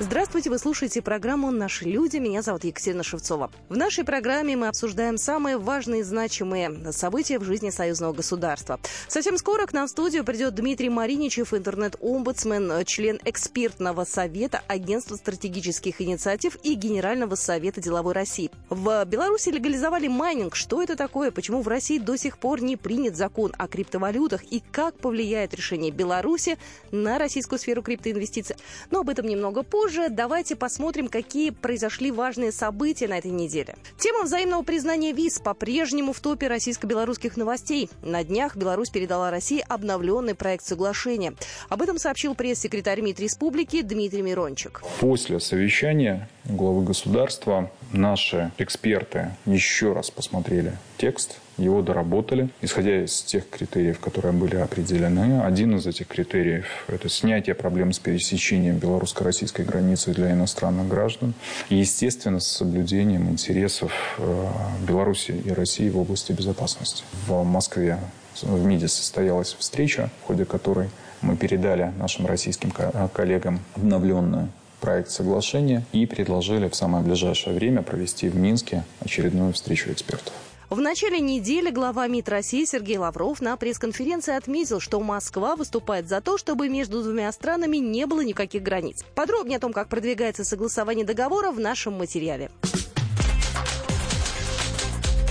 Здравствуйте, вы слушаете программу «Наши люди». Меня зовут Екатерина Шевцова. В нашей программе мы обсуждаем самые важные и значимые события в жизни союзного государства. Совсем скоро к нам в студию придет Дмитрий Мариничев, интернет-омбудсмен, член экспертного совета Агентства стратегических инициатив и Генерального совета деловой России. В Беларуси легализовали майнинг. Что это такое? Почему в России до сих пор не принят закон о криптовалютах? И как повлияет решение Беларуси на российскую сферу криптоинвестиций? Но об этом немного позже позже давайте посмотрим, какие произошли важные события на этой неделе. Тема взаимного признания виз по-прежнему в топе российско-белорусских новостей. На днях Беларусь передала России обновленный проект соглашения. Об этом сообщил пресс-секретарь МИД Республики Дмитрий Мирончик. После совещания главы государства наши эксперты еще раз посмотрели текст его доработали, исходя из тех критериев, которые были определены. Один из этих критериев – это снятие проблем с пересечением белорусско-российской границы для иностранных граждан. И, естественно, с соблюдением интересов э, Беларуси и России в области безопасности. В Москве в МИДе состоялась встреча, в ходе которой мы передали нашим российским коллегам обновленную проект соглашения и предложили в самое ближайшее время провести в Минске очередную встречу экспертов. В начале недели глава МИД России Сергей Лавров на пресс-конференции отметил, что Москва выступает за то, чтобы между двумя странами не было никаких границ. Подробнее о том, как продвигается согласование договора в нашем материале.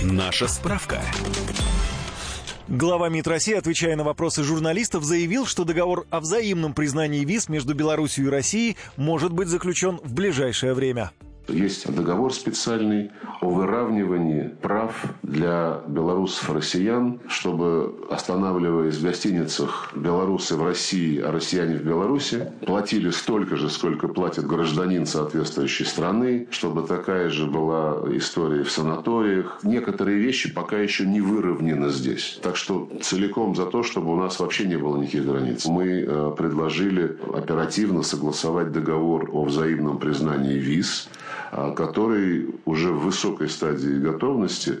Наша справка. Глава МИД России, отвечая на вопросы журналистов, заявил, что договор о взаимном признании виз между Беларусью и Россией может быть заключен в ближайшее время. Есть договор специальный о выравнивании прав для белорусов и россиян, чтобы, останавливаясь в гостиницах белорусы в России, а россияне в Беларуси, платили столько же, сколько платит гражданин соответствующей страны, чтобы такая же была история в санаториях. Некоторые вещи пока еще не выровнены здесь. Так что целиком за то, чтобы у нас вообще не было никаких границ. Мы э, предложили оперативно согласовать договор о взаимном признании виз, который уже в высокой стадии готовности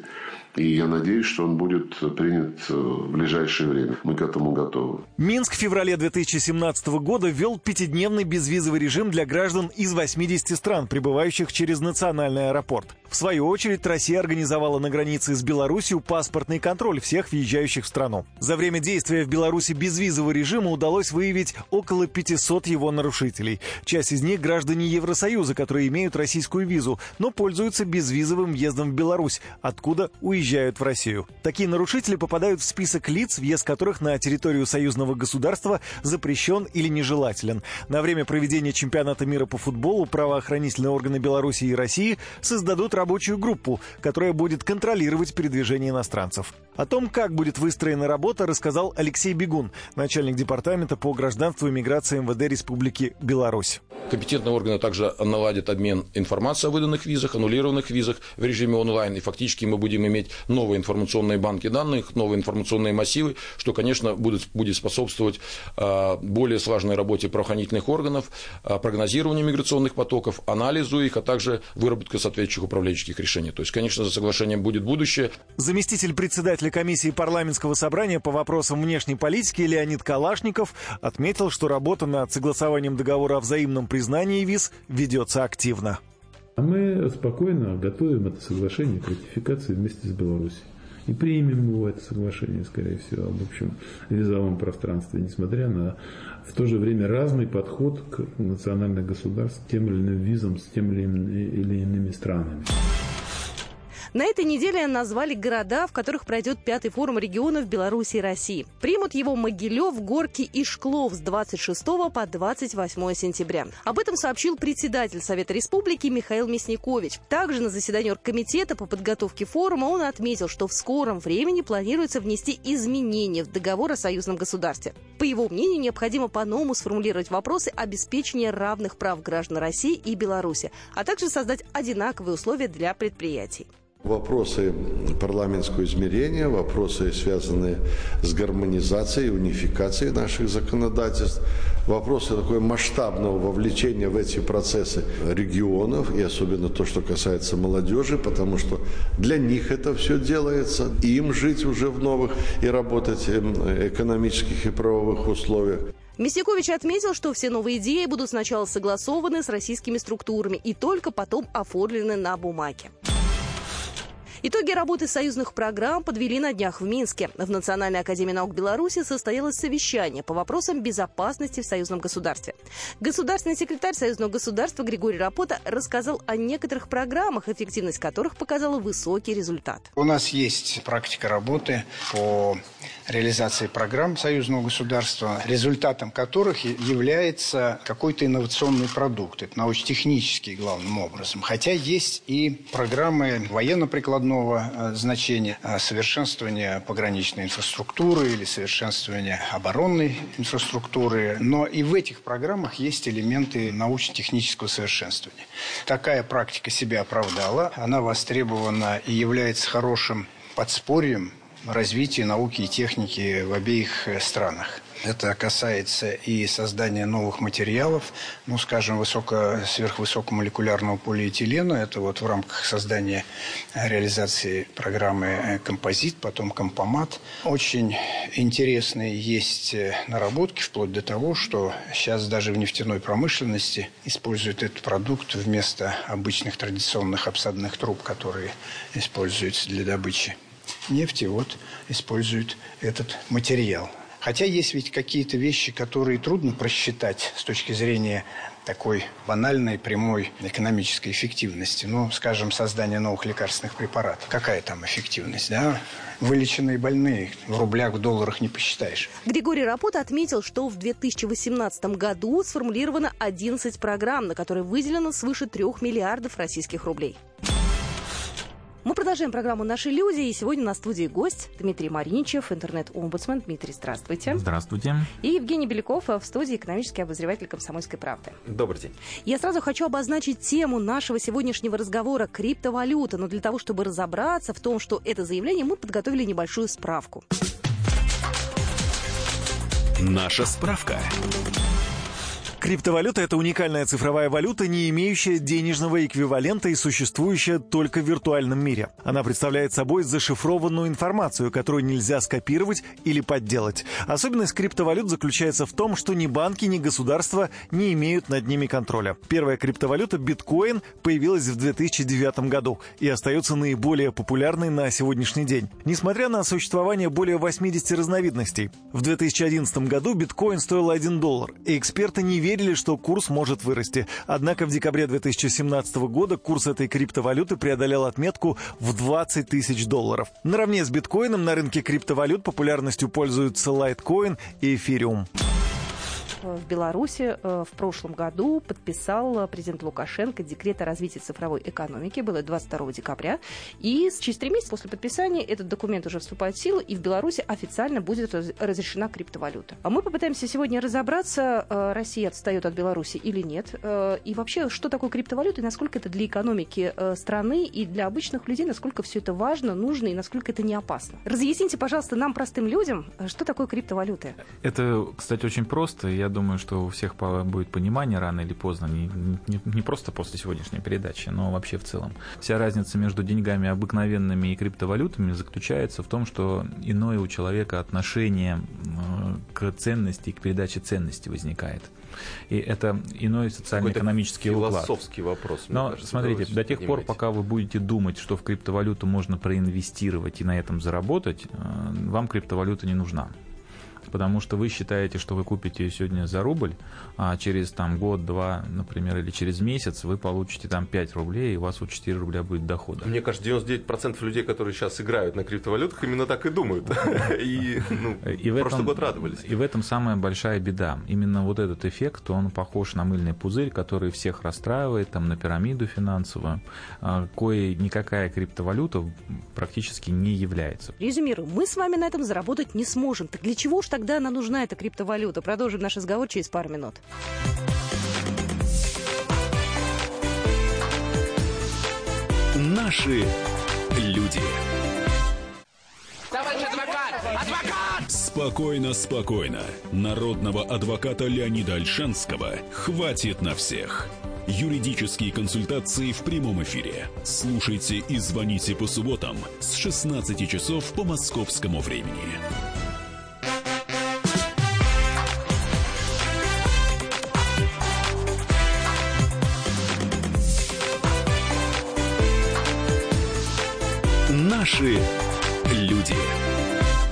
и я надеюсь, что он будет принят э, в ближайшее время. Мы к этому готовы. Минск в феврале 2017 года ввел пятидневный безвизовый режим для граждан из 80 стран, прибывающих через национальный аэропорт. В свою очередь, Россия организовала на границе с Беларусью паспортный контроль всех въезжающих в страну. За время действия в Беларуси безвизового режима удалось выявить около 500 его нарушителей. Часть из них – граждане Евросоюза, которые имеют российскую визу, но пользуются безвизовым въездом в Беларусь, откуда уезжают въезжают в Россию. Такие нарушители попадают в список лиц, въезд которых на территорию союзного государства запрещен или нежелателен. На время проведения чемпионата мира по футболу правоохранительные органы Беларуси и России создадут рабочую группу, которая будет контролировать передвижение иностранцев. О том, как будет выстроена работа, рассказал Алексей Бегун, начальник департамента по гражданству и миграции МВД Республики Беларусь. Компетентные органы также наладят обмен информацией о выданных визах, аннулированных визах в режиме онлайн, и фактически мы будем иметь новые информационные банки данных, новые информационные массивы, что, конечно, будет, будет способствовать а, более слаженной работе правоохранительных органов, а, прогнозированию миграционных потоков, анализу их, а также выработке соответствующих управленческих решений. То есть, конечно, за соглашением будет будущее. Заместитель председателя комиссии парламентского собрания по вопросам внешней политики Леонид Калашников отметил, что работа над согласованием договора о взаимном признании виз ведется активно. А мы спокойно готовим это соглашение к ратификации вместе с Беларусью. И примем его это соглашение, скорее всего, об общем визовом пространстве, несмотря на в то же время разный подход к национальных государств тем или иным визам с тем или иными странами. На этой неделе назвали города, в которых пройдет пятый форум регионов Беларуси и России. Примут его Могилев, Горки и Шклов с 26 по 28 сентября. Об этом сообщил председатель Совета Республики Михаил Мясникович. Также на заседании оргкомитета по подготовке форума он отметил, что в скором времени планируется внести изменения в договор о союзном государстве. По его мнению, необходимо по-новому сформулировать вопросы обеспечения равных прав граждан России и Беларуси, а также создать одинаковые условия для предприятий. Вопросы парламентского измерения, вопросы, связанные с гармонизацией, унификацией наших законодательств, вопросы такое масштабного вовлечения в эти процессы регионов, и особенно то, что касается молодежи, потому что для них это все делается, им жить уже в новых и работать эм, экономических и правовых условиях. Мясникович отметил, что все новые идеи будут сначала согласованы с российскими структурами и только потом оформлены на бумаге. Итоги работы союзных программ подвели на днях в Минске. В Национальной академии наук Беларуси состоялось совещание по вопросам безопасности в союзном государстве. Государственный секретарь союзного государства Григорий Рапота рассказал о некоторых программах, эффективность которых показала высокий результат. У нас есть практика работы по реализации программ союзного государства, результатом которых является какой-то инновационный продукт. Это научно-технический главным образом. Хотя есть и программы военно-прикладного э, значения, э, совершенствования пограничной инфраструктуры или совершенствования оборонной инфраструктуры. Но и в этих программах есть элементы научно-технического совершенствования. Такая практика себя оправдала. Она востребована и является хорошим подспорьем развития науки и техники в обеих э, странах. Это касается и создания новых материалов, ну, скажем, высоко, сверхвысокомолекулярного полиэтилена. Это вот в рамках создания э, реализации программы э, «Композит», потом «Компомат». Очень интересные есть наработки, вплоть до того, что сейчас даже в нефтяной промышленности используют этот продукт вместо обычных традиционных обсадных труб, которые используются для добычи нефти вот используют этот материал. Хотя есть ведь какие-то вещи, которые трудно просчитать с точки зрения такой банальной, прямой экономической эффективности. Ну, скажем, создание новых лекарственных препаратов. Какая там эффективность, да? Вылеченные больные в рублях, в долларах не посчитаешь. Григорий Рапот отметил, что в 2018 году сформулировано 11 программ, на которые выделено свыше 3 миллиардов российских рублей. Продолжаем программу «Наши люди». И сегодня на студии гость Дмитрий Мариничев, интернет-омбудсмен. Дмитрий, здравствуйте. Здравствуйте. И Евгений Беляков в студии экономический обозреватель «Комсомольской правды». Добрый день. Я сразу хочу обозначить тему нашего сегодняшнего разговора – криптовалюта. Но для того, чтобы разобраться в том, что это заявление, мы подготовили небольшую справку. Наша справка. Криптовалюта – это уникальная цифровая валюта, не имеющая денежного эквивалента и существующая только в виртуальном мире. Она представляет собой зашифрованную информацию, которую нельзя скопировать или подделать. Особенность криптовалют заключается в том, что ни банки, ни государства не имеют над ними контроля. Первая криптовалюта биткоин появилась в 2009 году и остается наиболее популярной на сегодняшний день, несмотря на существование более 80 разновидностей. В 2011 году биткоин стоил 1 доллар, и эксперты не верят верили, что курс может вырасти. Однако в декабре 2017 года курс этой криптовалюты преодолел отметку в 20 тысяч долларов. Наравне с биткоином на рынке криптовалют популярностью пользуются Litecoin и Ethereum в Беларуси э, в прошлом году подписал президент Лукашенко декрет о развитии цифровой экономики. Было 22 декабря. И через три месяца после подписания этот документ уже вступает в силу, и в Беларуси официально будет разрешена криптовалюта. А мы попытаемся сегодня разобраться, э, Россия отстает от Беларуси или нет, э, и вообще, что такое криптовалюта, и насколько это для экономики страны и для обычных людей, насколько все это важно, нужно и насколько это не опасно. Разъясните, пожалуйста, нам, простым людям, что такое криптовалюта. Это, кстати, очень просто. Я думаю, что у всех будет понимание рано или поздно, не, не, не просто после сегодняшней передачи, но вообще в целом. Вся разница между деньгами обыкновенными и криптовалютами заключается в том, что иное у человека отношение э, к ценности, к передаче ценности возникает. И это иной социально-экономический уклад. философский вопрос. Но кажется, смотрите, до тех пор, пока вы будете думать, что в криптовалюту можно проинвестировать и на этом заработать, э, вам криптовалюта не нужна потому что вы считаете, что вы купите ее сегодня за рубль, а через там год, два, например, или через месяц вы получите там 5 рублей, и у вас вот 4 рубля будет дохода. Мне кажется, 99% людей, которые сейчас играют на криптовалютах, именно так и думают. И, ну, этом, год радовались. И в этом самая большая беда. Именно вот этот эффект, он похож на мыльный пузырь, который всех расстраивает, там, на пирамиду финансовую, а, кое никакая криптовалюта практически не является. Резюмирую, мы с вами на этом заработать не сможем. Так для чего же тогда она нужна, эта криптовалюта? Продолжим наш разговор через пару минут. Наши Люди. Товарищ адвокат! Адвокат! Спокойно, спокойно. Народного адвоката Леонида Альшанского хватит на всех. Юридические консультации в прямом эфире. Слушайте и звоните по субботам с 16 часов по московскому времени. Наши люди.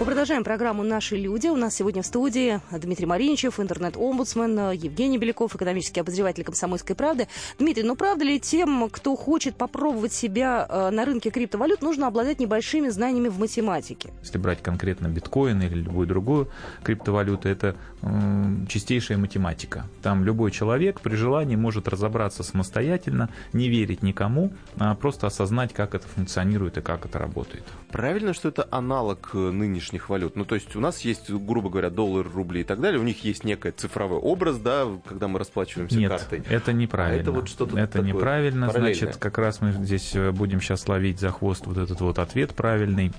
Продолжаем программу «Наши люди». У нас сегодня в студии Дмитрий Мариничев, интернет-омбудсмен, Евгений Беляков, экономический обозреватель «Комсомольской правды». Дмитрий, ну правда ли тем, кто хочет попробовать себя э, на рынке криптовалют, нужно обладать небольшими знаниями в математике? Если брать конкретно биткоин или любую другую криптовалюту, это чистейшая математика. Там любой человек при желании может разобраться самостоятельно, не верить никому, а просто осознать, как это функционирует и как это работает. Правильно, что это аналог э, нынешних валют? Ну, то есть у нас есть, грубо говоря, доллар, рубли и так далее, у них есть некий цифровой образ, да, когда мы расплачиваемся Нет, картой. это неправильно. А это вот что-то Это неправильно, значит, как раз мы здесь э, будем сейчас ловить за хвост вот этот вот ответ правильный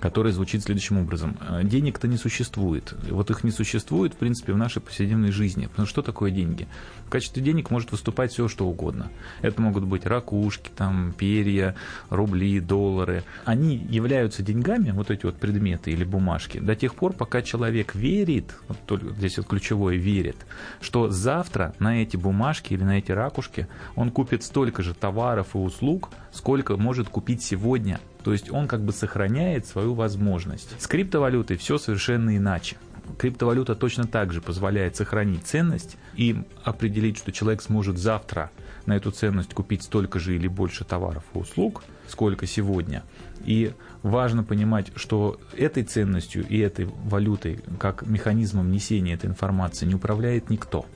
который звучит следующим образом. «Э, денег-то не существует. Вот их не существует, в принципе, в нашей повседневной жизни. Потому что что такое деньги? В качестве денег может выступать все, что угодно. Это могут быть ракушки, там, перья, рубли, доллары. Они являются деньгами, вот эти вот предметы или бумажки, до тех пор, пока человек верит, вот только здесь вот ключевое верит, что завтра на эти бумажки или на эти ракушки он купит столько же товаров и услуг, сколько может купить сегодня. То есть он как бы сохраняет свою возможность. С криптовалютой все совершенно иначе. Криптовалюта точно так же позволяет сохранить ценность и определить, что человек сможет завтра на эту ценность купить столько же или больше товаров и услуг, сколько сегодня. И важно понимать, что этой ценностью и этой валютой, как механизмом несения этой информации, не управляет никто.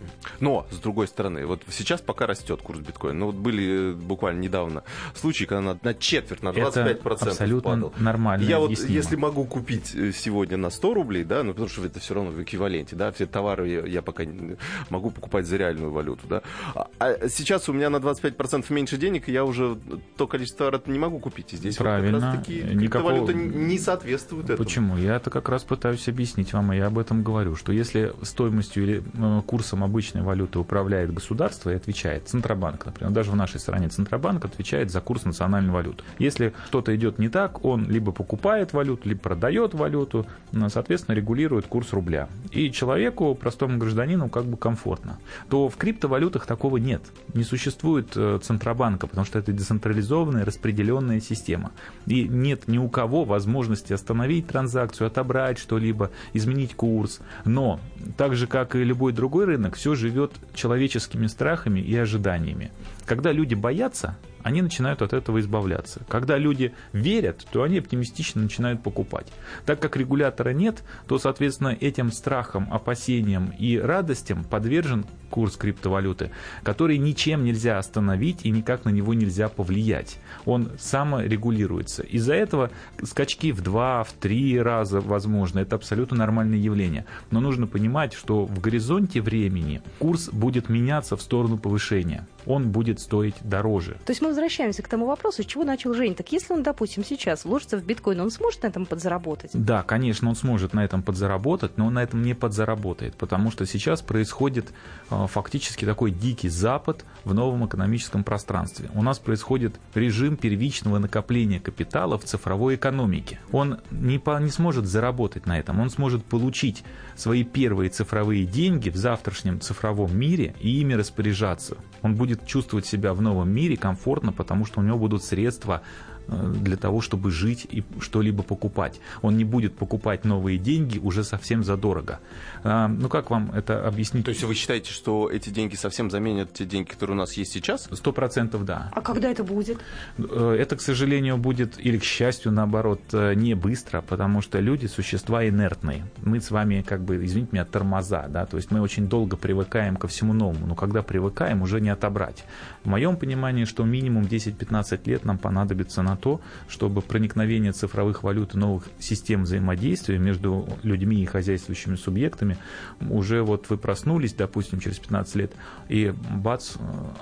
Но, с другой стороны, вот сейчас пока растет курс биткоина, но вот были э, буквально недавно случаи, когда на, на четверть, на 25% это абсолютно падал. нормально. Я вот, если могу купить э, сегодня на 100 рублей, да, ну, потому что это все равно в эквиваленте, да, все товары я, я пока могу покупать за реальную валюту, да. А, а сейчас у меня на 25% меньше денег, и я уже то количество товаров не могу купить. И здесь Правильно. вот как раз таки Никакого... не соответствует этому. Почему? Я это как раз пытаюсь объяснить вам, и я об этом говорю, что если стоимостью или э, курсом обычной валюты управляет государство и отвечает Центробанк, например, даже в нашей стране Центробанк отвечает за курс национальной валюты. Если что-то идет не так, он либо покупает валюту, либо продает валюту, соответственно, регулирует курс рубля. И человеку, простому гражданину, как бы комфортно. То в криптовалютах такого нет. Не существует э, Центробанка, потому что это децентрализованная распределенная система. И нет ни у кого возможности остановить транзакцию, отобрать что-либо, изменить курс. Но, так же, как и любой другой рынок, все живет человеческими страхами и ожиданиями. Когда люди боятся, они начинают от этого избавляться. Когда люди верят, то они оптимистично начинают покупать. Так как регулятора нет, то, соответственно, этим страхам, опасениям и радостям подвержен курс криптовалюты, который ничем нельзя остановить и никак на него нельзя повлиять. Он саморегулируется. Из-за этого скачки в два, в три раза возможно. Это абсолютно нормальное явление. Но нужно понимать, что в горизонте времени курс будет меняться в сторону повышения. Он будет стоить дороже. То есть мы возвращаемся к тому вопросу, с чего начал Жень. Так если он, допустим, сейчас вложится в биткоин, он сможет на этом подзаработать? Да, конечно, он сможет на этом подзаработать, но он на этом не подзаработает, потому что сейчас происходит э, фактически такой дикий запад в новом экономическом пространстве. У нас происходит режим первичного накопления капитала в цифровой экономике. Он не, по, не сможет заработать на этом, он сможет получить свои первые цифровые деньги в завтрашнем цифровом мире и ими распоряжаться. Он будет чувствовать себя в новом мире комфортно потому что у него будут средства для того, чтобы жить и что-либо покупать. Он не будет покупать новые деньги уже совсем задорого. А, ну, как вам это объяснить? То есть вы считаете, что эти деньги совсем заменят те деньги, которые у нас есть сейчас? Сто процентов да. А когда это будет? Э, это, к сожалению, будет, или к счастью, наоборот, э, не быстро, потому что люди – существа инертные. Мы с вами, как бы, извините меня, тормоза, да, то есть мы очень долго привыкаем ко всему новому, но когда привыкаем, уже не отобрать. В моем понимании, что минимум 10-15 лет нам понадобится на на то, чтобы проникновение цифровых валют и новых систем взаимодействия между людьми и хозяйствующими субъектами уже вот вы проснулись, допустим, через 15 лет, и бац,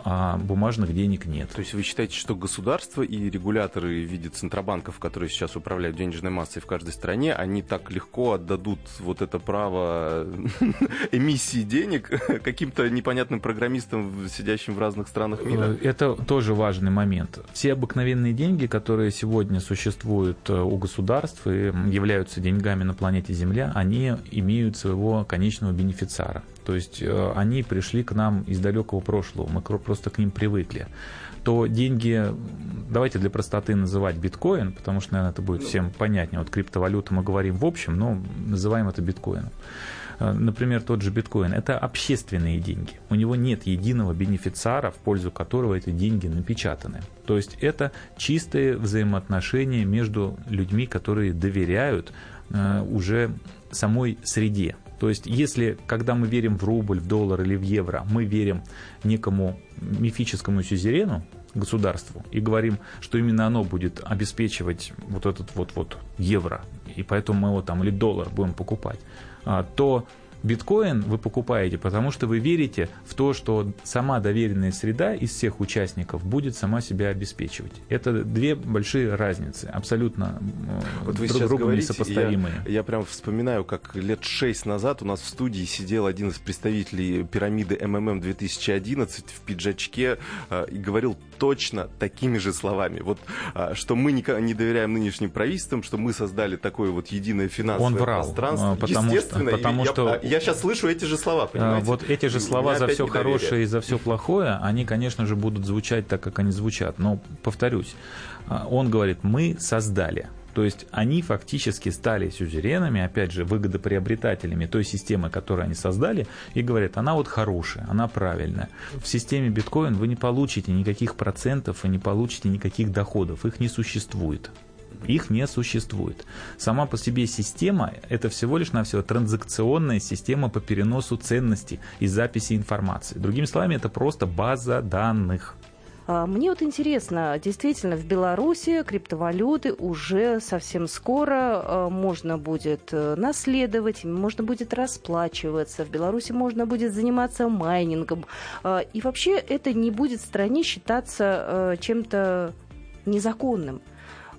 а бумажных денег нет. То есть вы считаете, что государство и регуляторы в виде центробанков, которые сейчас управляют денежной массой в каждой стране, они так легко отдадут вот это право эмиссии денег каким-то непонятным программистам, сидящим в разных странах мира? Э, это тоже важный момент. Все обыкновенные деньги, которые сегодня существуют э, у государств и являются деньгами на планете Земля, они имеют своего конечного бенефициара. То есть э, они пришли к нам из далекого прошлого, мы просто к ним привыкли то деньги, давайте для простоты называть биткоин, потому что, наверное, это будет всем понятнее. Вот криптовалюта мы говорим в общем, но называем это биткоином. Э, например, тот же биткоин – это общественные деньги. У него нет единого бенефициара, в пользу которого эти деньги напечатаны. То есть это чистые взаимоотношения между людьми, которые доверяют э, уже самой среде. То есть, если, когда мы верим в рубль, в доллар или в евро, мы верим некому мифическому сюзерену, государству, и говорим, что именно оно будет обеспечивать вот этот вот, вот евро, и поэтому мы его там или доллар будем покупать, а, то Биткоин вы покупаете, потому что вы верите в то, что сама доверенная среда из всех участников будет сама себя обеспечивать. Это две большие разницы, абсолютно вот вы друг другу говорите, несопоставимые. Я, я прям вспоминаю, как лет шесть назад у нас в студии сидел один из представителей пирамиды МММ 2011 в пиджачке э, и говорил точно такими же словами. Вот э, что мы не, не доверяем нынешним правительствам, что мы создали такое вот единое финансовое Он врал, пространство. Потому Естественно, что, потому я, что я сейчас слышу эти же слова, понимаете? Вот эти же слова за все хорошее и за все плохое, они, конечно же, будут звучать так, как они звучат. Но, повторюсь, а, он говорит, мы создали. То есть они фактически стали сюзеренами, опять же, выгодоприобретателями той системы, которую они создали, и говорят, она вот хорошая, она правильная. В системе биткоин вы не получите никаких процентов и не получите никаких доходов, их не существует. Их не существует. Сама по себе система – это всего лишь навсего транзакционная система по переносу ценностей и записи информации. Другими словами, это просто база данных. А, мне вот интересно, действительно, в Беларуси криптовалюты уже совсем скоро а, можно будет э, наследовать, можно будет расплачиваться. В Беларуси можно будет заниматься майнингом. А, и вообще это не будет в стране считаться э, чем-то незаконным.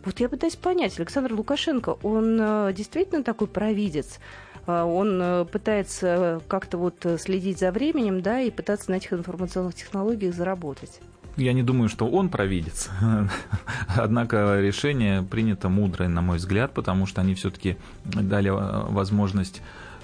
Вот я пытаюсь понять, Александр Лукашенко, он э, действительно такой провидец? Э, он э, пытается как-то вот следить за временем, да, и пытаться на этих информационных технологиях заработать. Я не думаю, что он провидец. Однако решение принято мудрое, на мой взгляд, потому что они все-таки дали возможность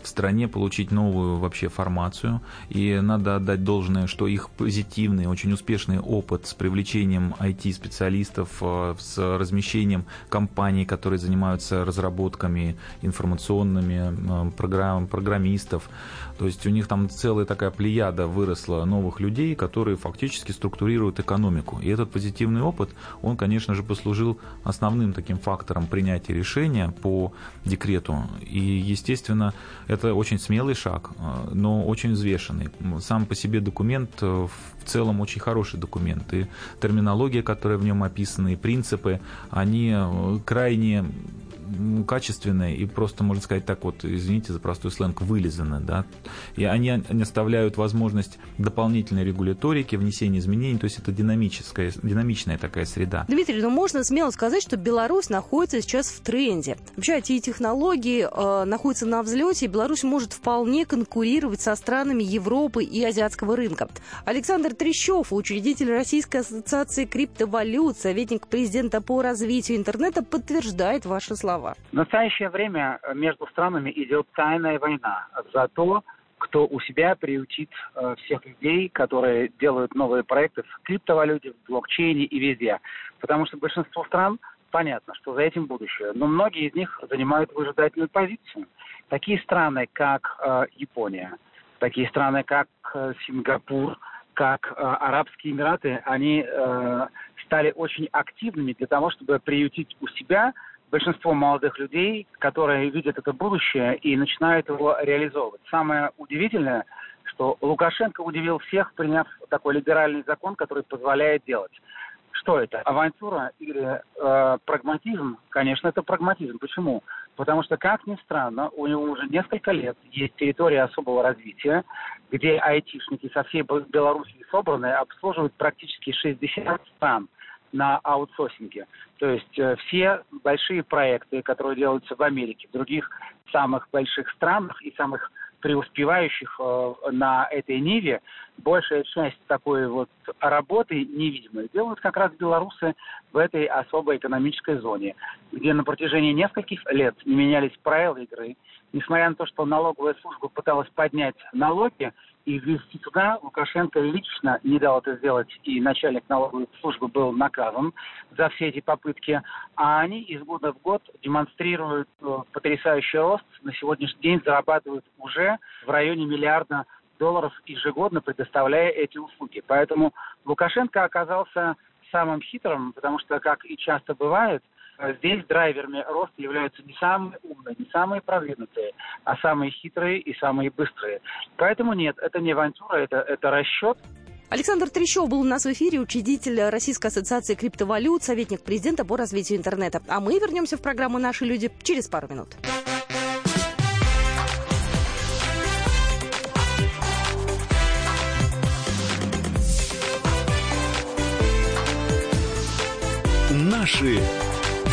в стране получить новую вообще формацию. И надо отдать должное, что их позитивный, очень успешный опыт с привлечением IT-специалистов, э, с размещением компаний, которые занимаются разработками информационными, э, программ, программистов. То есть у них там целая такая плеяда выросла новых людей, которые фактически структурируют экономику. И этот позитивный опыт, он, конечно же, послужил основным таким фактором принятия решения по декрету. И, естественно, это очень смелый шаг, э, но очень взвешенный. Сам по себе документ э, в целом очень хороший документ. И терминология, которая в нем описана, и принципы, они э, крайне качественные и просто, можно сказать так вот, извините за простой сленг, вылизаны, да, и они не оставляют возможность дополнительной регуляторики, внесения изменений, то есть это динамическая, динамичная такая среда. Дмитрий, ну можно смело сказать, что Беларусь находится сейчас в тренде. Вообще эти технологии э, находятся на взлете, и Беларусь может вполне конкурировать со странами Европы и азиатского рынка. Александр Трещев, учредитель Российской ассоциации криптовалют, советник президента по развитию интернета, подтверждает ваши слова слова. В настоящее время между странами идет тайная война за то, кто у себя приютит э, всех людей, которые делают новые проекты в криптовалюте, в блокчейне и везде. Потому что большинство стран понятно, что за этим будущее. Но многие из них занимают выжидательную позицию. Такие страны, как э, Япония, такие страны, как э, Сингапур, как э, Арабские Эмираты, они стали очень активными для того, чтобы приютить у себя большинство молодых людей, которые видят это будущее и начинают его реализовывать. Самое удивительное, что Лукашенко удивил всех, приняв такой либеральный закон, который позволяет делать. Что это? Авантюра или э, прагматизм? Конечно, это прагматизм. Почему? Потому что, как ни странно, у него уже несколько лет есть территория особого развития, где айтишники со всей Белоруссии собраны, обслуживают практически 60 стран на аутсорсинге. То есть э, все большие проекты, которые делаются в Америке, в других самых больших странах и самых преуспевающих э, на этой ниве, большая часть такой вот работы невидимой делают как раз белорусы в этой особой экономической зоне, где на протяжении нескольких лет не менялись правила игры, несмотря на то, что налоговая служба пыталась поднять налоги и ввести туда, Лукашенко лично не дал это сделать, и начальник налоговой службы был наказан за все эти попытки, а они из года в год демонстрируют э, потрясающий рост, на сегодняшний день зарабатывают уже в районе миллиарда долларов ежегодно, предоставляя эти услуги. Поэтому Лукашенко оказался самым хитрым, потому что, как и часто бывает, здесь драйверами роста являются не самые умные, не самые продвинутые, а самые хитрые и самые быстрые. Поэтому нет, это не авантюра, это, это расчет. Александр Трещев был у нас в эфире, учредитель Российской ассоциации криптовалют, советник президента по развитию интернета. А мы вернемся в программу «Наши люди» через пару минут. Наши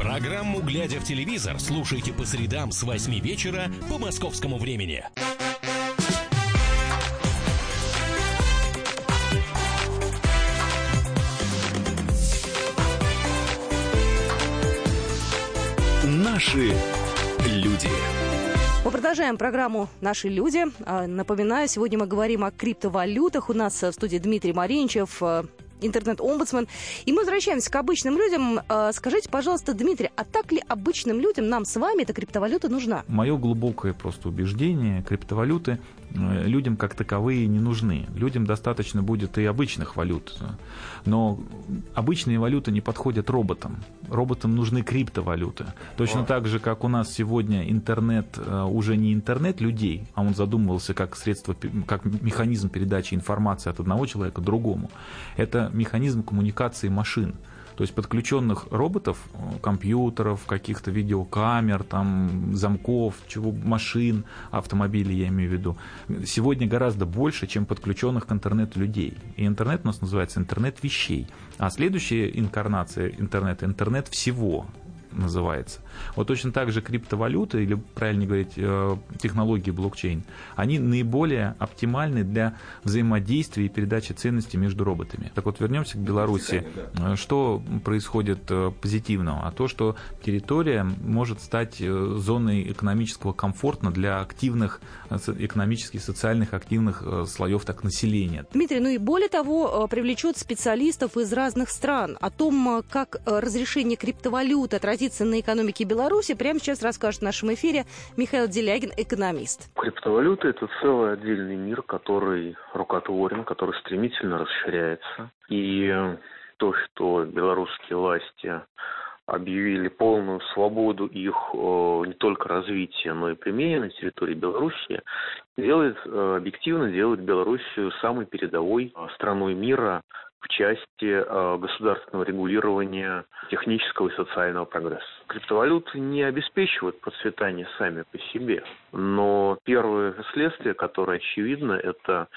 Программу «Глядя в телевизор» слушайте по средам с 8 вечера по московскому времени. Наши люди. Мы продолжаем программу «Наши люди». А, напоминаю, сегодня мы говорим о криптовалютах. У нас в студии Дмитрий Маринчев, э, интернет-омбудсмен. И мы возвращаемся к обычным людям. А, скажите, пожалуйста, Дмитрий, а так ли обычным людям, нам с вами, эта криптовалюта нужна? Мое глубокое просто убеждение, криптовалюты э, людям как таковые не нужны. Людям достаточно будет и обычных валют. Но обычные валюты не подходят роботам. Роботам нужны криптовалюты. Точно так же, как у нас сегодня интернет э, уже не интернет людей, а он задумывался как средство, как механизм передачи информации от одного человека к другому. Это механизм коммуникации машин. То есть подключенных роботов, компьютеров, каких-то видеокамер, там, замков, чего, машин, автомобилей я имею в виду, сегодня гораздо больше, чем подключенных к интернету людей. И интернет у нас называется интернет вещей. А следующая инкарнация интернета – интернет всего называется. Вот точно так же криптовалюты, или правильно говорить, э, технологии блокчейн, они наиболее оптимальны для взаимодействия и передачи ценностей между роботами. Так вот, вернемся к Беларуси. Э, что происходит э, позитивного? А то, что территория может стать зоной экономического комфорта для активных, экономически социальных активных слоев так населения. Дмитрий, ну и более того, привлечет специалистов из разных стран. О том, как разрешение криптовалют отразится на экономике Беларуси, прямо сейчас расскажет в нашем эфире Михаил Делягин, экономист. Криптовалюта – это целый отдельный мир, который рукотворен, который стремительно расширяется. И то, что белорусские власти объявили полную свободу их э, не только развития, но и применения на территории Беларуси, делает, э, объективно делает Белоруссию самой передовой э, страной мира в части э, государственного регулирования технического и социального прогресса. Криптовалюты не обеспечивают процветание сами по себе, но первое следствие, которое очевидно, это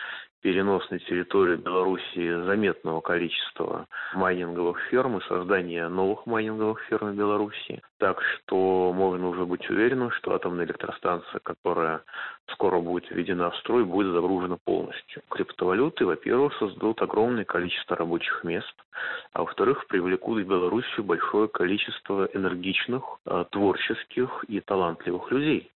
перенос на территорию Белоруссии заметного количества майнинговых ферм и создание новых майнинговых ферм в Беларуси. Так что можно уже быть уверенным, что атомная электростанция, которая скоро будет введена в строй, будет загружена полностью. Криптовалюты, во-первых, создадут огромное количество рабочих мест, а во-вторых, привлекут в Белоруссию большое количество энергичных, э, творческих и талантливых людей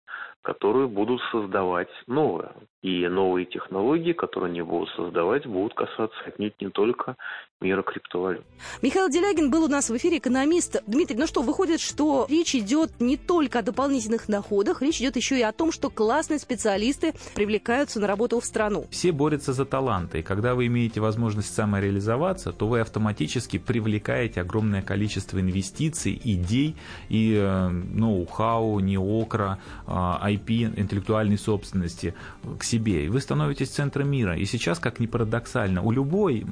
которые будут создавать новое. И новые технологии, которые они будут создавать, будут касаться отнюдь не только мира криптовалют. Михаил Делягин был у нас в эфире, экономист. Дмитрий, ну что, выходит, что речь идет не только о дополнительных доходах, речь идет еще и о том, что классные специалисты привлекаются на работу в страну. Все борются за таланты, и когда вы имеете возможность самореализоваться, то вы автоматически привлекаете огромное количество инвестиций, идей и э, ноу-хау, неокра, IP, а, интеллектуальной собственности к себе. И вы становитесь центром мира. И сейчас, как ни парадоксально, у любой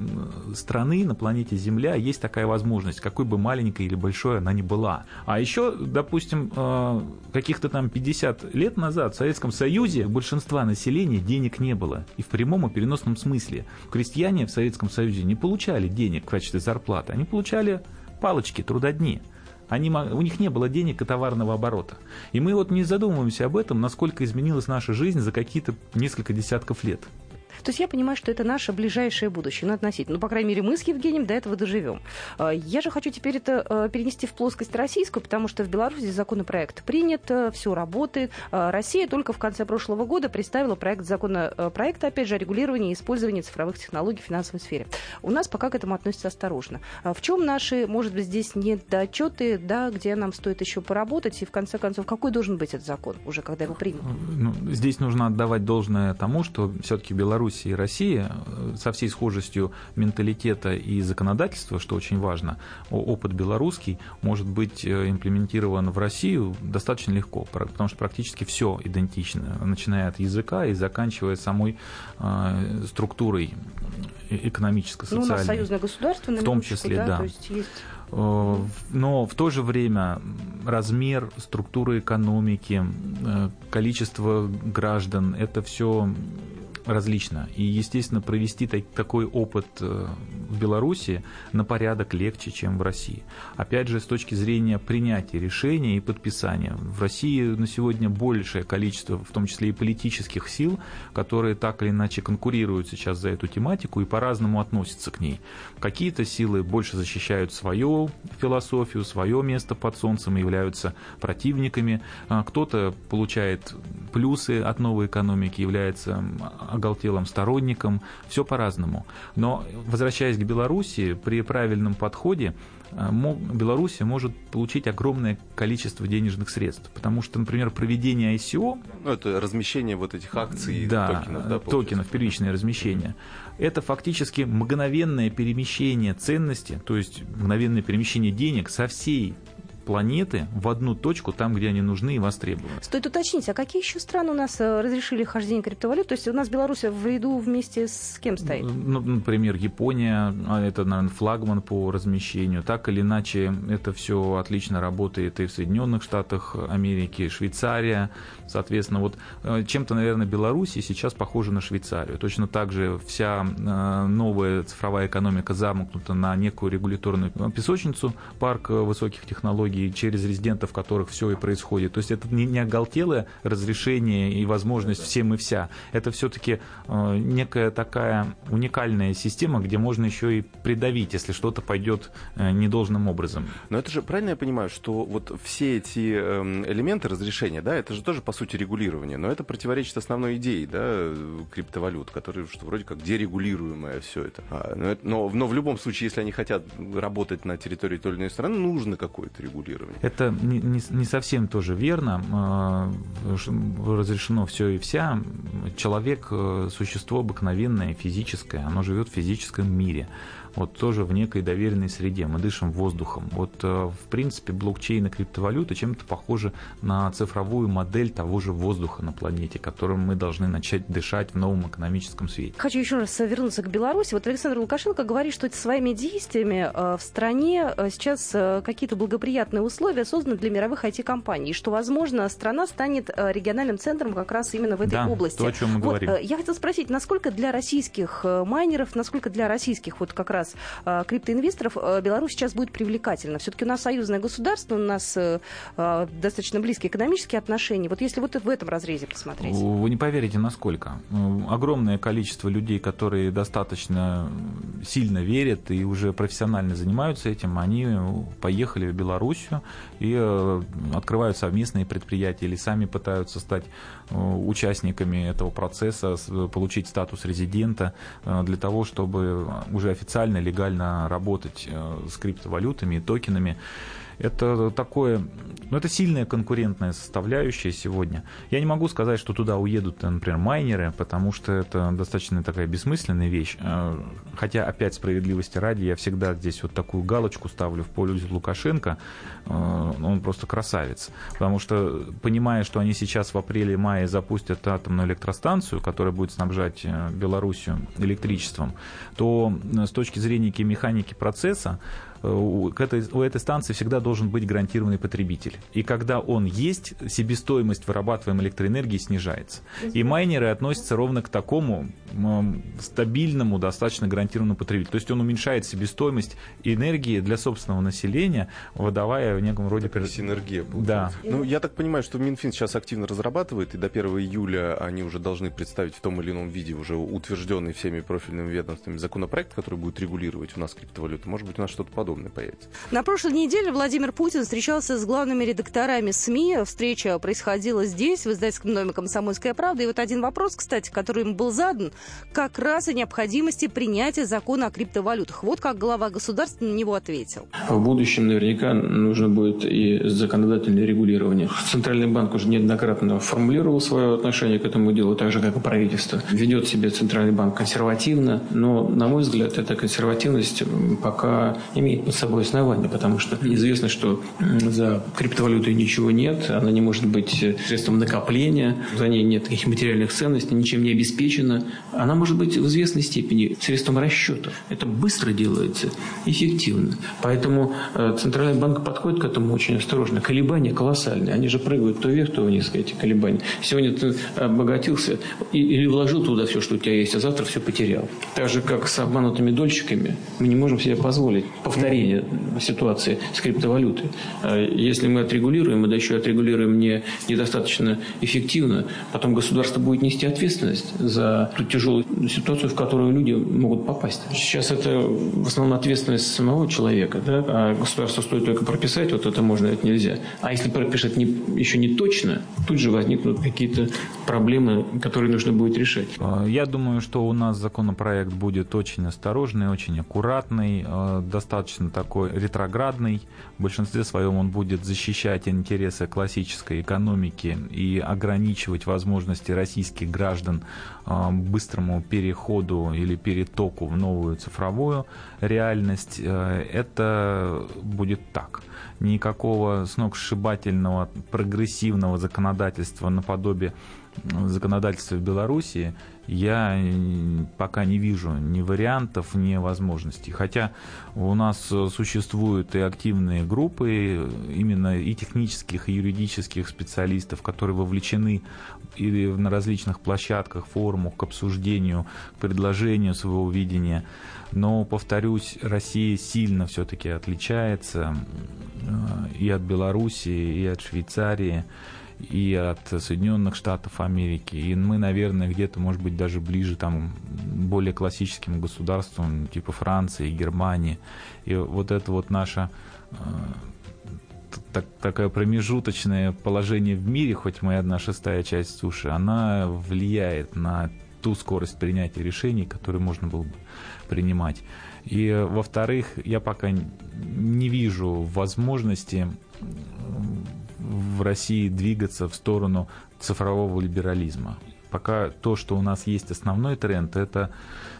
страны на планете Земля есть такая возможность, какой бы маленькой или большой она ни была. А еще, допустим, э, каких-то там 50 лет назад в Советском Союзе большинства населения денег не было. И в прямом и переносном смысле. Крестьяне в Советском Союзе не получали денег в качестве зарплаты, они получали палочки, трудодни. Они, у них не было денег и товарного оборота. И мы вот не задумываемся об этом, насколько изменилась наша жизнь за какие-то несколько десятков лет. То есть я понимаю, что это наше ближайшее будущее, ну, относительно. Ну, по крайней мере, мы с Евгением до этого доживем. А, я же хочу теперь это а, перенести в плоскость российскую, потому что в Беларуси законопроект принят, а, все работает. Россия только в конце прошлого года представила проект законопроекта, опять же, о регулировании и использовании цифровых технологий в финансовой сфере. У нас пока к этому относятся осторожно. В чем наши, может быть, здесь недочеты, да, где нам стоит еще поработать, и в конце концов, какой должен быть этот закон уже, когда его примут? Ну, здесь нужно отдавать должное тому, что все-таки Беларусь Беларуси и России э, со всей схожестью менталитета и законодательства, что очень важно, опыт белорусский может быть э, имплементирован в Россию достаточно легко, потому что практически все идентично, начиная от языка и заканчивая самой э, структурой экономической, социальной. Ну, у нас союзное государство, в том числе, да. да. То есть есть но в то же время размер, структура экономики, количество граждан, это все различно. И, естественно, провести так, такой опыт э, в Беларуси на порядок легче, чем в России. Опять же, с точки зрения принятия решения и подписания. В России на сегодня большее количество, в том числе и политических сил, которые так или иначе конкурируют сейчас за эту тематику и по-разному относятся к ней. Какие-то силы больше защищают свою философию, свое место под солнцем и являются противниками. А кто-то получает плюсы от новой экономики, является оголтелым сторонником, все по-разному. Но, возвращаясь к Беларуси, при правильном подходе э, Беларусь может получить огромное количество денежных средств. Потому что, например, проведение ICO... Ну, это размещение вот этих акций, да, токенов. Да, токенов, первичное размещение. Это фактически мгновенное перемещение ценности, то есть мгновенное перемещение денег со всей планеты в одну точку, там, где они нужны и востребованы. Стоит уточнить, а какие еще страны у нас э, разрешили хождение криптовалют? То есть у нас Беларусь в ряду вместе с кем стоит? Ну, например, Япония, а это, наверное, флагман по размещению. Так или иначе, это все отлично работает и в Соединенных Штатах Америки, Швейцария. Соответственно, вот э, чем-то, наверное, Беларусь сейчас похожа на Швейцарию. Точно так же вся э, новая цифровая экономика замкнута на некую регуляторную песочницу, парк высоких технологий, технологий, через резидентов которых все и происходит. То есть это не, не оголтелое разрешение и возможность всем и вся. Это все-таки э, некая такая уникальная система, где можно еще и придавить, если что-то пойдет э, недолжным образом. Но это же правильно я понимаю, что вот все эти э, элементы разрешения, да, это же тоже по сути регулирование, но это противоречит основной идее, да, криптовалют, которые что вроде как дерегулируемое все это. А, но, это но, но в любом случае, если они хотят работать на территории той или иной страны, нужно какое-то регулирование регулирования. Это не, не, не совсем тоже верно. А, разрешено все и вся. Человек э, – существо обыкновенное, физическое. Оно живет в физическом мире вот тоже в некой доверенной среде, мы дышим воздухом. Вот, э, в принципе, блокчейн и криптовалюта чем-то похожи на цифровую модель того же воздуха на планете, которым мы должны начать дышать в новом экономическом свете. Хочу еще раз вернуться к Беларуси. Вот Александр Лукашенко говорит, что своими действиями э, в стране э, сейчас какие-то благоприятные условия созданы для мировых IT-компаний, что, возможно, страна станет региональным центром как раз именно в этой да, области. то, о чем мы вот, говорим. Я хотела спросить, насколько для российских майнеров, насколько для российских вот как раз раз э, криптоинвесторов, э, Беларусь сейчас будет привлекательна. Все-таки у нас союзное государство, у нас э, достаточно близкие экономические отношения. Вот если вот в этом разрезе посмотреть. Вы не поверите, насколько. Огромное количество людей, которые достаточно сильно верят и уже профессионально занимаются этим, они поехали в Белоруссию и открывают совместные предприятия или сами пытаются стать участниками этого процесса, получить статус резидента для того, чтобы уже официально, легально работать с криптовалютами и токенами. Это такое, ну, это сильная конкурентная составляющая сегодня. Я не могу сказать, что туда уедут, например, майнеры, потому что это достаточно такая бессмысленная вещь. Э, хотя, опять справедливости ради, я всегда здесь вот такую галочку ставлю в пользу Лукашенко. Э, он просто красавец. Потому что, понимая, что они сейчас в апреле-мае запустят атомную электростанцию, которая будет снабжать э, Белоруссию электричеством, то с точки зрения механики процесса, у этой, у этой станции всегда должен быть гарантированный потребитель. И когда он есть, себестоимость вырабатываемой электроэнергии снижается. И майнеры относятся ровно к такому стабильному, достаточно гарантированному потребителю. То есть он уменьшает себестоимость энергии для собственного населения, выдавая в неком роде... Так, синергия. Да. Ну, я так понимаю, что Минфин сейчас активно разрабатывает, и до 1 июля они уже должны представить в том или ином виде уже утвержденный всеми профильными ведомствами законопроект, который будет регулировать у нас криптовалюту. Может быть, у нас что-то подобное появится. На прошлой неделе Владимир Путин встречался с главными редакторами СМИ. Встреча происходила здесь, в издательском доме «Комсомольская правда». И вот один вопрос, кстати, который им был задан, как раз о необходимости принятия закона о криптовалютах. Вот как глава государства на него ответил. В будущем наверняка нужно будет и законодательное регулирование. Центральный банк уже неоднократно формулировал свое отношение к этому делу, так же, как и правительство. Ведет себя Центральный банк консервативно, но, на мой взгляд, эта консервативность пока имеет под собой основания, потому что известно, что за криптовалютой ничего нет, она не может быть средством накопления, за ней нет таких материальных ценностей, ничем не обеспечена. Она может быть в известной степени средством расчета. Это быстро делается, эффективно. Поэтому э, Центральный банк подходит к этому очень осторожно. Колебания колоссальные. Они же прыгают то вверх, то вниз, эти колебания. Сегодня ты обогатился или вложил туда все, что у тебя есть, а завтра все потерял. Так же, как с обманутыми дольщиками, мы не можем себе позволить повторение ситуации с криптовалютой. А если мы отрегулируем, мы да еще отрегулируем не, недостаточно эффективно, потом государство будет нести ответственность за ту тяжелую ситуацию, в которую люди могут попасть. Сейчас это в основном ответственность самого человека, да? а государство стоит только прописать, вот это можно, это нельзя. А если пропишет не, еще не точно, тут же возникнут какие-то проблемы, которые нужно будет решать. А, я думаю, что у нас законопроект будет очень осторожный, очень аккуратный, а, достаточно такой ретроградный. В большинстве своем он будет защищать интересы классической экономики и ограничивать возможности российских граждан а, быстрому переходу или перетоку в новую цифровую реальность. Э, это будет так. Никакого сногсшибательного прогрессивного законодательства наподобие законодательства в Беларуси я пока не вижу ни вариантов, ни возможностей. Хотя у нас существуют и активные группы именно и технических, и юридических специалистов, которые вовлечены или на различных площадках, форумах к обсуждению, к предложению своего видения. Но, повторюсь, Россия сильно все-таки отличается э, и от Белоруссии, и от Швейцарии и от Соединенных Штатов Америки. И мы, наверное, где-то, может быть, даже ближе там более классическим государствам, типа Франции, Германии. И вот это вот наше э, так, такое промежуточное положение в мире, хоть мы одна шестая часть суши, она влияет на ту скорость принятия решений, которую можно было бы принимать. И, во-вторых, я пока не вижу возможности в России двигаться в сторону цифрового либерализма. Пока то, что у нас есть основной тренд, это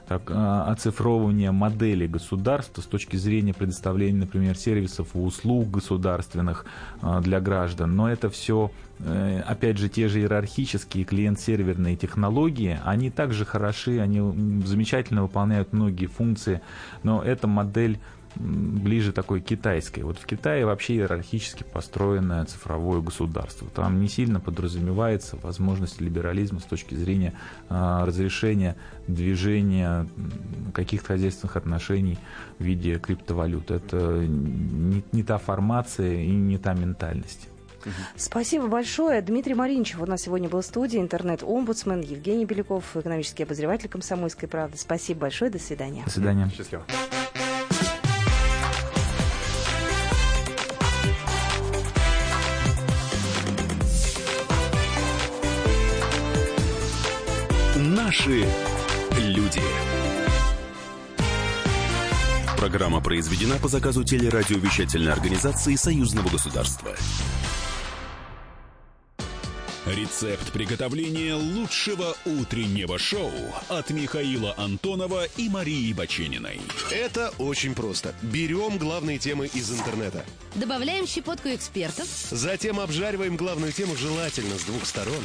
так, а, оцифровывание модели государства с точки зрения предоставления, например, сервисов и услуг государственных а, для граждан. Но это все, э, опять же, те же иерархические клиент-серверные технологии, они также хороши, они замечательно выполняют многие функции, но эта модель ближе такой китайской. Вот в Китае вообще иерархически построенное цифровое государство. Там не сильно подразумевается возможность либерализма с точки зрения а, разрешения движения каких-то хозяйственных отношений в виде криптовалют. Это не, не та формация и не та ментальность. Спасибо большое. Дмитрий Маринчев у нас сегодня был в студии, интернет-омбудсмен, Евгений Беляков, экономический обозреватель «Комсомольской правды». Спасибо большое, до свидания. До свидания. Счастливо. Наши люди. Программа произведена по заказу телерадиовещательной организации Союзного государства. Рецепт приготовления лучшего утреннего шоу от Михаила Антонова и Марии Бачениной. Это очень просто. Берем главные темы из интернета. Добавляем щепотку экспертов. Затем обжариваем главную тему желательно с двух сторон.